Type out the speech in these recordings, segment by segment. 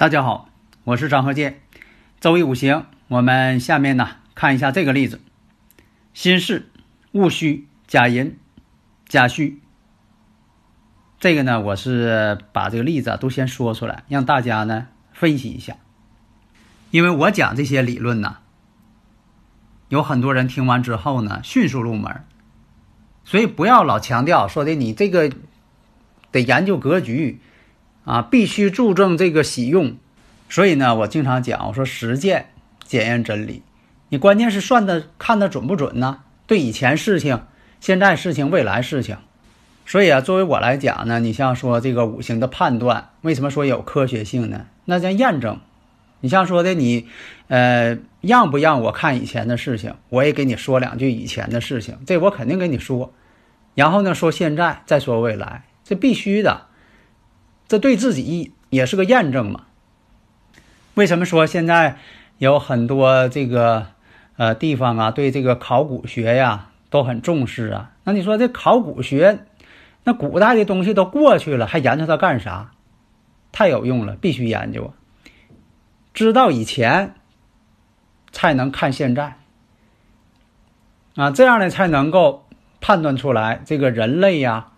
大家好，我是张和建。周易五行，我们下面呢看一下这个例子：辛巳戊戌甲寅甲戌。这个呢，我是把这个例子啊都先说出来，让大家呢分析一下。因为我讲这些理论呢，有很多人听完之后呢迅速入门，所以不要老强调说的你这个得研究格局。啊，必须注重这个喜用，所以呢，我经常讲，我说实践检验真理。你关键是算的看的准不准呢？对以前事情、现在事情、未来事情。所以啊，作为我来讲呢，你像说这个五行的判断，为什么说有科学性呢？那叫验证。你像说的你，呃，让不让我看以前的事情？我也给你说两句以前的事情，这我肯定跟你说。然后呢，说现在，再说未来，这必须的。这对自己也是个验证嘛？为什么说现在有很多这个呃地方啊，对这个考古学呀都很重视啊？那你说这考古学，那古代的东西都过去了，还研究它干啥？太有用了，必须研究啊！知道以前，才能看现在啊，这样呢才能够判断出来这个人类呀、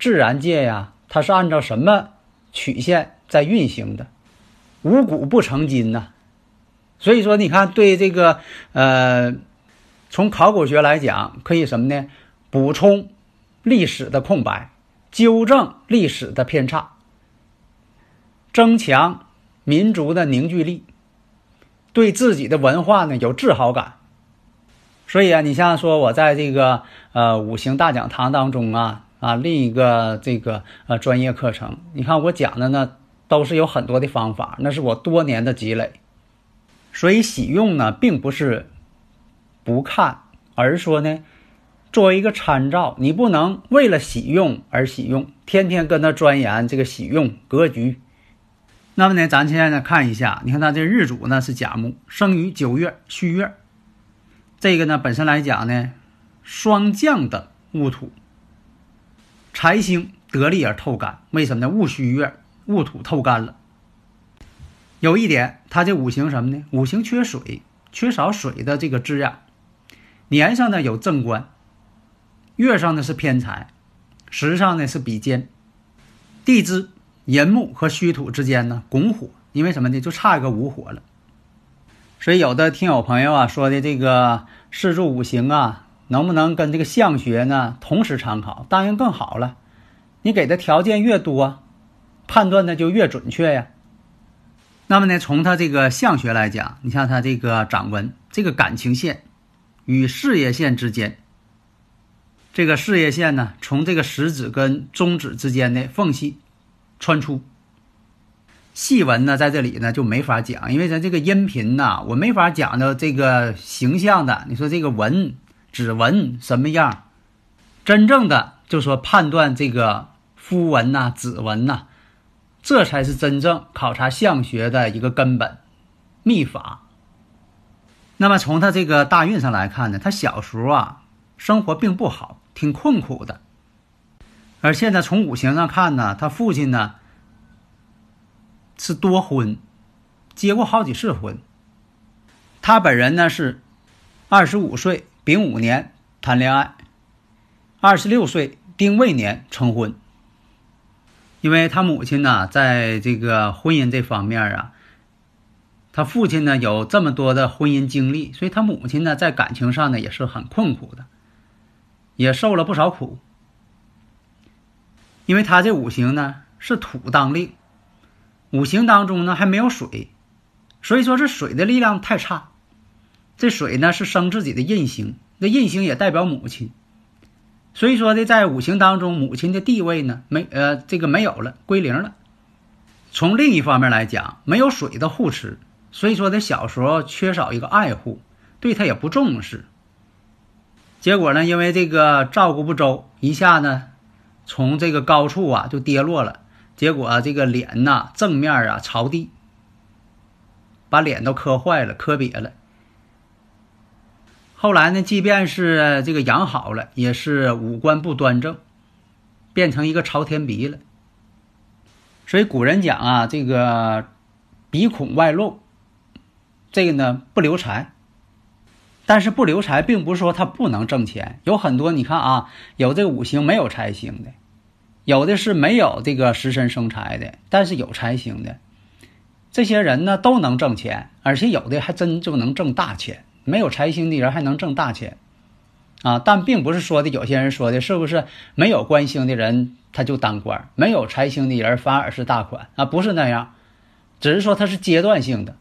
自然界呀。它是按照什么曲线在运行的？五谷不成金呐，所以说你看，对这个呃，从考古学来讲，可以什么呢？补充历史的空白，纠正历史的偏差，增强民族的凝聚力，对自己的文化呢有自豪感。所以啊，你像说我在这个呃五行大讲堂当中啊。啊，另一个这个呃专业课程，你看我讲的呢，都是有很多的方法，那是我多年的积累。所以喜用呢，并不是不看，而是说呢，作为一个参照，你不能为了喜用而喜用，天天跟他钻研这个喜用格局。那么呢，咱现在呢看一下，你看他这日主呢是甲木，生于九月戌月，这个呢本身来讲呢，霜降的戊土。财星得力而透干，为什么呢？戊戌月，戊土透干了。有一点，它这五行什么呢？五行缺水，缺少水的这个滋养。年上呢有正官，月上呢是偏财，时上呢是比肩。地支寅木和戌土之间呢拱火，因为什么呢？就差一个午火了。所以有的听友朋友啊说的这个四柱五行啊。能不能跟这个相学呢同时参考？当然更好了。你给的条件越多，判断的就越准确呀。那么呢，从他这个相学来讲，你像他这个掌纹，这个感情线与事业线之间，这个事业线呢，从这个食指跟中指之间的缝隙穿出。细纹呢，在这里呢就没法讲，因为咱这个音频呐，我没法讲到这个形象的。你说这个纹。指纹什么样？真正的就说判断这个肤纹呐、指纹呐，这才是真正考察相学的一个根本秘法。那么从他这个大运上来看呢，他小时候啊生活并不好，挺困苦的。而现在从五行上看呢，他父亲呢是多婚，结过好几次婚。他本人呢是二十五岁。丙午年谈恋爱，二十六岁丁未年成婚。因为他母亲呢，在这个婚姻这方面啊，他父亲呢有这么多的婚姻经历，所以他母亲呢在感情上呢也是很困苦的，也受了不少苦。因为他这五行呢是土当令，五行当中呢还没有水，所以说是水的力量太差。这水呢是生自己的印星，那印星也代表母亲。所以说呢，在五行当中，母亲的地位呢没呃这个没有了，归零了。从另一方面来讲，没有水的护持，所以说他小时候缺少一个爱护，对他也不重视。结果呢，因为这个照顾不周，一下呢，从这个高处啊就跌落了，结果这个脸呐正面啊朝地，把脸都磕坏了，磕瘪了。后来呢，即便是这个养好了，也是五官不端正，变成一个朝天鼻了。所以古人讲啊，这个鼻孔外露，这个呢不留财。但是不留财，并不是说他不能挣钱。有很多你看啊，有这五行没有财星的，有的是没有这个食神生财的，但是有财星的，这些人呢都能挣钱，而且有的还真就能挣大钱。没有财星的人还能挣大钱，啊，但并不是说的有些人说的是不是没有官星的人他就当官，没有财星的人反而是大款。啊？不是那样，只是说他是阶段性的。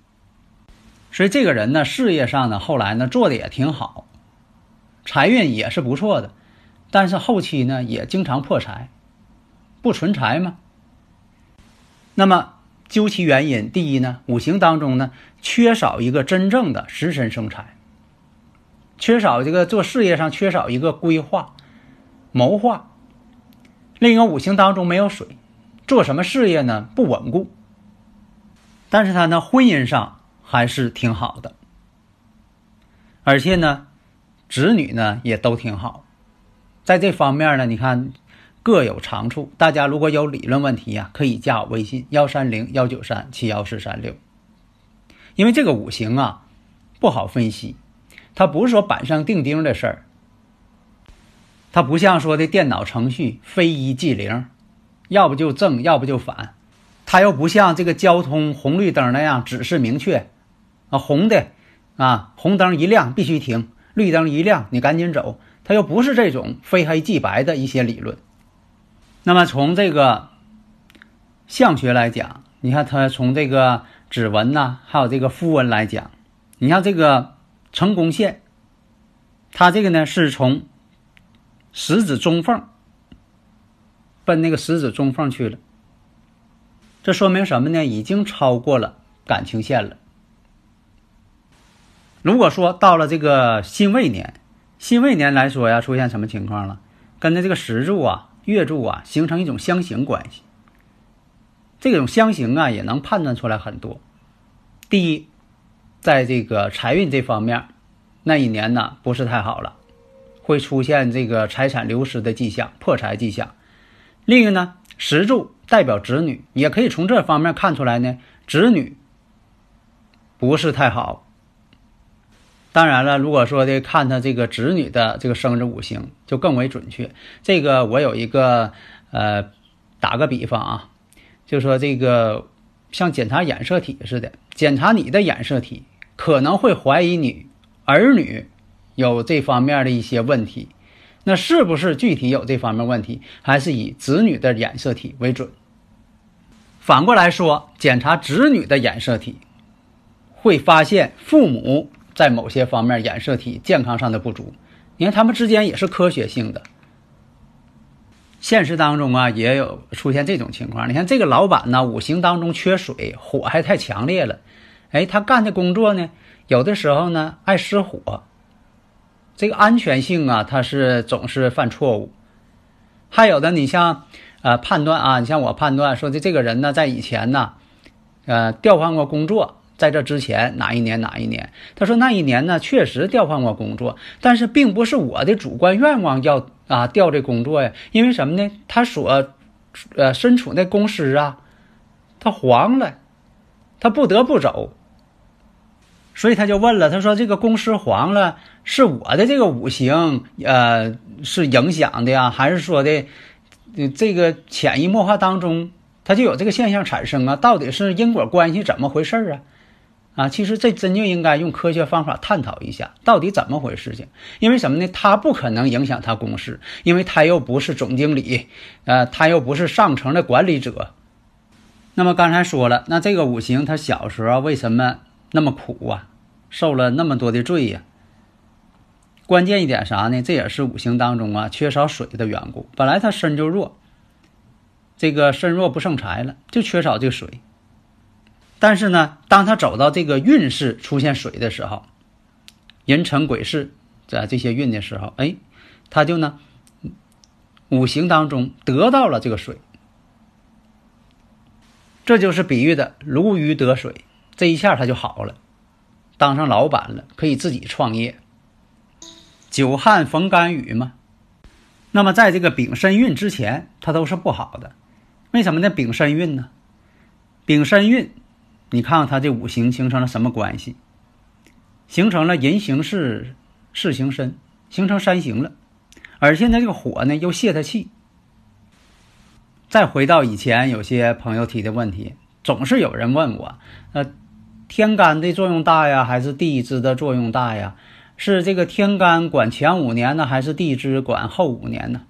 所以这个人呢，事业上呢，后来呢做的也挺好，财运也是不错的，但是后期呢也经常破财，不存财嘛。那么究其原因，第一呢，五行当中呢缺少一个真正的食神生财，缺少这个做事业上缺少一个规划、谋划。另一个五行当中没有水，做什么事业呢不稳固。但是他呢婚姻上。还是挺好的，而且呢，子女呢也都挺好，在这方面呢，你看各有长处。大家如果有理论问题呀，可以加我微信幺三零幺九三七幺四三六。因为这个五行啊不好分析，它不是说板上钉钉的事儿，它不像说的电脑程序非一即零，要不就正，要不就反，它又不像这个交通红绿灯那样指示明确。啊，红的，啊，红灯一亮必须停，绿灯一亮你赶紧走。它又不是这种非黑即白的一些理论。那么从这个相学来讲，你看它从这个指纹呐，还有这个符文来讲，你像这个成功线，它这个呢是从食指中缝奔那个食指中缝去了，这说明什么呢？已经超过了感情线了。如果说到了这个辛未年，辛未年来说呀，出现什么情况了？跟着这个时柱啊、月柱啊形成一种相形关系。这种相形啊，也能判断出来很多。第一，在这个财运这方面，那一年呢不是太好了，会出现这个财产流失的迹象、破财迹象。另一个呢，石柱代表子女，也可以从这方面看出来呢，子女不是太好。当然了，如果说的看他这个子女的这个生日五行，就更为准确。这个我有一个呃，打个比方啊，就说这个像检查染色体似的，检查你的染色体，可能会怀疑你儿女有这方面的一些问题。那是不是具体有这方面问题，还是以子女的染色体为准？反过来说，检查子女的染色体，会发现父母。在某些方面染色体健康上的不足，你看他们之间也是科学性的。现实当中啊，也有出现这种情况。你看这个老板呢，五行当中缺水，火还太强烈了。哎，他干的工作呢，有的时候呢爱失火，这个安全性啊，他是总是犯错误。还有的，你像呃判断啊，你像我判断说的这个人呢，在以前呢，呃调换过工作。在这之前哪一年哪一年？他说那一年呢，确实调换过工作，但是并不是我的主观愿望要啊调这工作呀。因为什么呢？他所呃身处那公司啊，他黄了，他不得不走。所以他就问了，他说这个公司黄了，是我的这个五行呃是影响的呀，还是说的这个潜移默化当中他就有这个现象产生啊？到底是因果关系怎么回事啊？啊，其实这真就应该用科学方法探讨一下，到底怎么回事情？因为什么呢？他不可能影响他公司，因为他又不是总经理，呃，他又不是上层的管理者。那么刚才说了，那这个五行他小时候为什么那么苦啊？受了那么多的罪呀。关键一点啥呢？这也是五行当中啊缺少水的缘故。本来他身就弱，这个身弱不胜财了，就缺少这个水。但是呢，当他走到这个运势出现水的时候，人辰癸巳在这些运的时候，哎，他就呢五行当中得到了这个水，这就是比喻的如鱼得水，这一下他就好了，当上老板了，可以自己创业。久旱逢甘雨嘛，那么在这个丙申运之前，它都是不好的。为什么呢？丙申运呢？丙申运，你看看它这五行形成了什么关系？形成了人行事，事行身，形成三行了。而现在这个火呢，又泄他气。再回到以前，有些朋友提的问题，总是有人问我：呃，天干的作用大呀，还是地支的作用大呀？是这个天干管前五年呢，还是地支管后五年呢？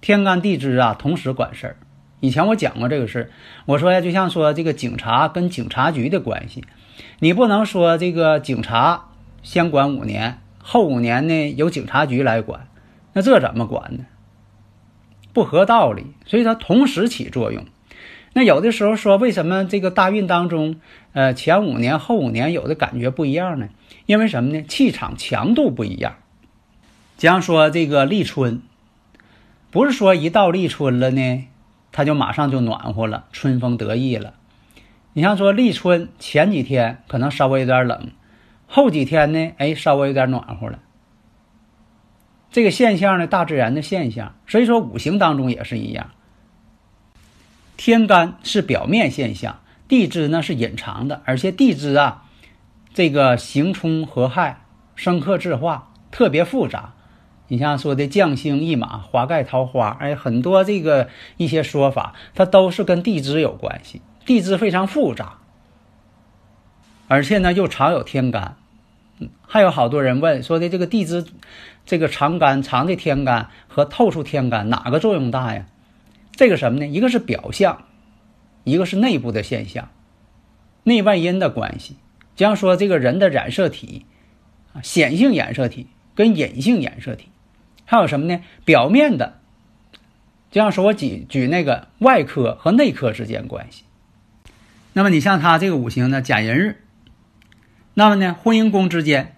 天干地支啊，同时管事儿。以前我讲过这个事儿，我说呀，就像说这个警察跟警察局的关系，你不能说这个警察先管五年，后五年呢由警察局来管，那这怎么管呢？不合道理。所以它同时起作用。那有的时候说，为什么这个大运当中，呃，前五年后五年有的感觉不一样呢？因为什么呢？气场强度不一样。假如说这个立春，不是说一到立春了呢，它就马上就暖和了，春风得意了。你像说立春前几天可能稍微有点冷，后几天呢，哎，稍微有点暖和了。这个现象呢，大自然的现象。所以说五行当中也是一样。天干是表面现象，地支呢是隐藏的，而且地支啊。这个刑冲合害，生克制化，特别复杂。你像说的将星一马，华盖桃花，哎，很多这个一些说法，它都是跟地支有关系。地支非常复杂，而且呢又常有天干。还有好多人问说的这个地支，这个藏干藏的天干和透出天干哪个作用大呀？这个什么呢？一个是表象，一个是内部的现象，内外因的关系。就像说，这个人的染色体啊，显性染色体跟隐性染色体，还有什么呢？表面的，就像说，我举举那个外科和内科之间关系。那么你像他这个五行呢，甲寅日，那么呢，婚姻宫之间，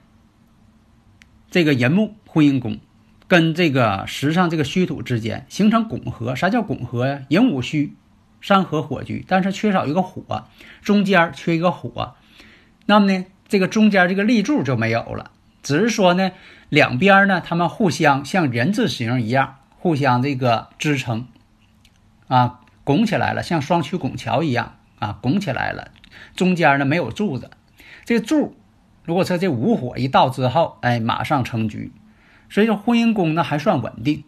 这个寅木婚姻宫跟这个时上这个虚土之间形成拱合。啥叫拱合呀？寅午戌，山河火局，但是缺少一个火，中间缺一个火。那么呢，这个中间这个立柱就没有了，只是说呢，两边呢，它们互相像人字形一样，互相这个支撑，啊，拱起来了，像双曲拱桥一样啊，拱起来了。中间呢没有柱子，这柱，如果说这午火一到之后，哎，马上成局。所以说婚姻宫呢还算稳定，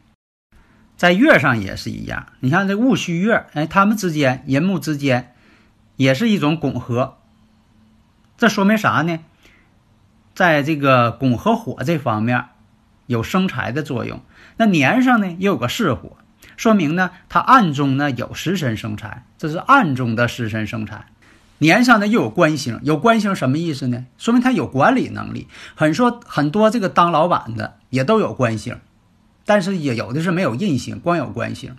在月上也是一样。你看这戊戌月，哎，他们之间寅木之间也是一种拱合。这说明啥呢？在这个拱和火这方面，有生财的作用。那年上呢，又有个巳火，说明呢，它暗中呢有食神生财，这是暗中的食神生财。年上呢又有官星，有官星什么意思呢？说明他有管理能力。很说很多这个当老板的也都有官星，但是也有的是没有印星，光有官星。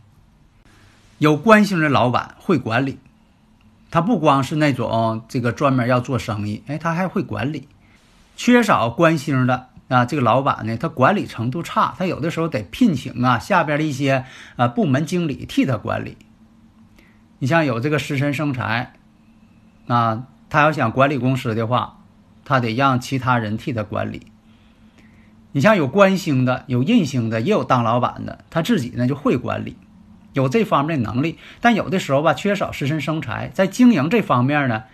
有官星的老板会管理。他不光是那种这个专门要做生意，哎，他还会管理。缺少官星的啊，这个老板呢，他管理程度差，他有的时候得聘请啊下边的一些啊部门经理替他管理。你像有这个食神生财啊，他要想管理公司的话，他得让其他人替他管理。你像有官星的、有印星的，也有当老板的，他自己呢就会管理。有这方面的能力，但有的时候吧，缺少食神生财，在经营这方面呢，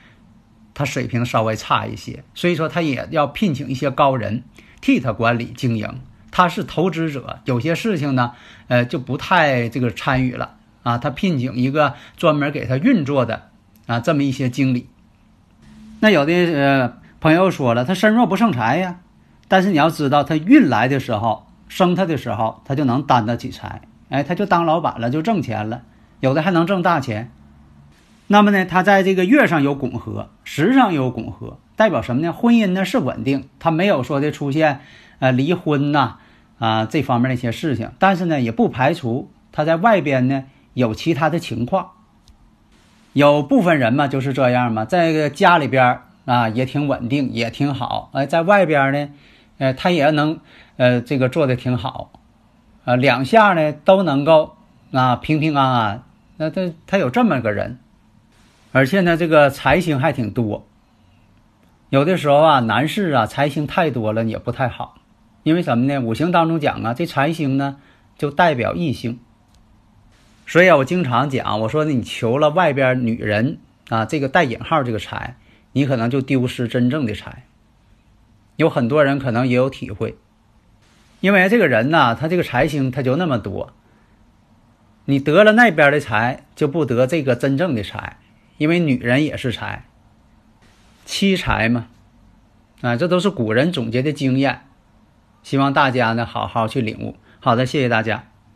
他水平稍微差一些，所以说他也要聘请一些高人替他管理经营。他是投资者，有些事情呢，呃，就不太这个参与了啊。他聘请一个专门给他运作的啊，这么一些经理。那有的呃朋友说了，他身弱不胜财呀，但是你要知道，他运来的时候，生他的时候，他就能担得起财。哎，他就当老板了，就挣钱了，有的还能挣大钱。那么呢，他在这个月上有拱合，时上有拱合，代表什么呢？婚姻呢是稳定，他没有说的出现呃离婚呐啊这方面的一些事情，但是呢也不排除他在外边呢有其他的情况。有部分人嘛就是这样嘛，在个家里边啊也挺稳定，也挺好，哎，在外边呢，呃他也能呃这个做的挺好，啊两下呢都能够啊平平安安，那他他有这么个人。而且呢，这个财星还挺多。有的时候啊，男士啊，财星太多了也不太好，因为什么呢？五行当中讲啊，这财星呢就代表异性。所以啊，我经常讲，我说你求了外边女人啊，这个带引号这个财，你可能就丢失真正的财。有很多人可能也有体会，因为这个人呢，他这个财星他就那么多，你得了那边的财，就不得这个真正的财。因为女人也是财，妻财嘛，啊，这都是古人总结的经验，希望大家呢好好去领悟。好的，谢谢大家。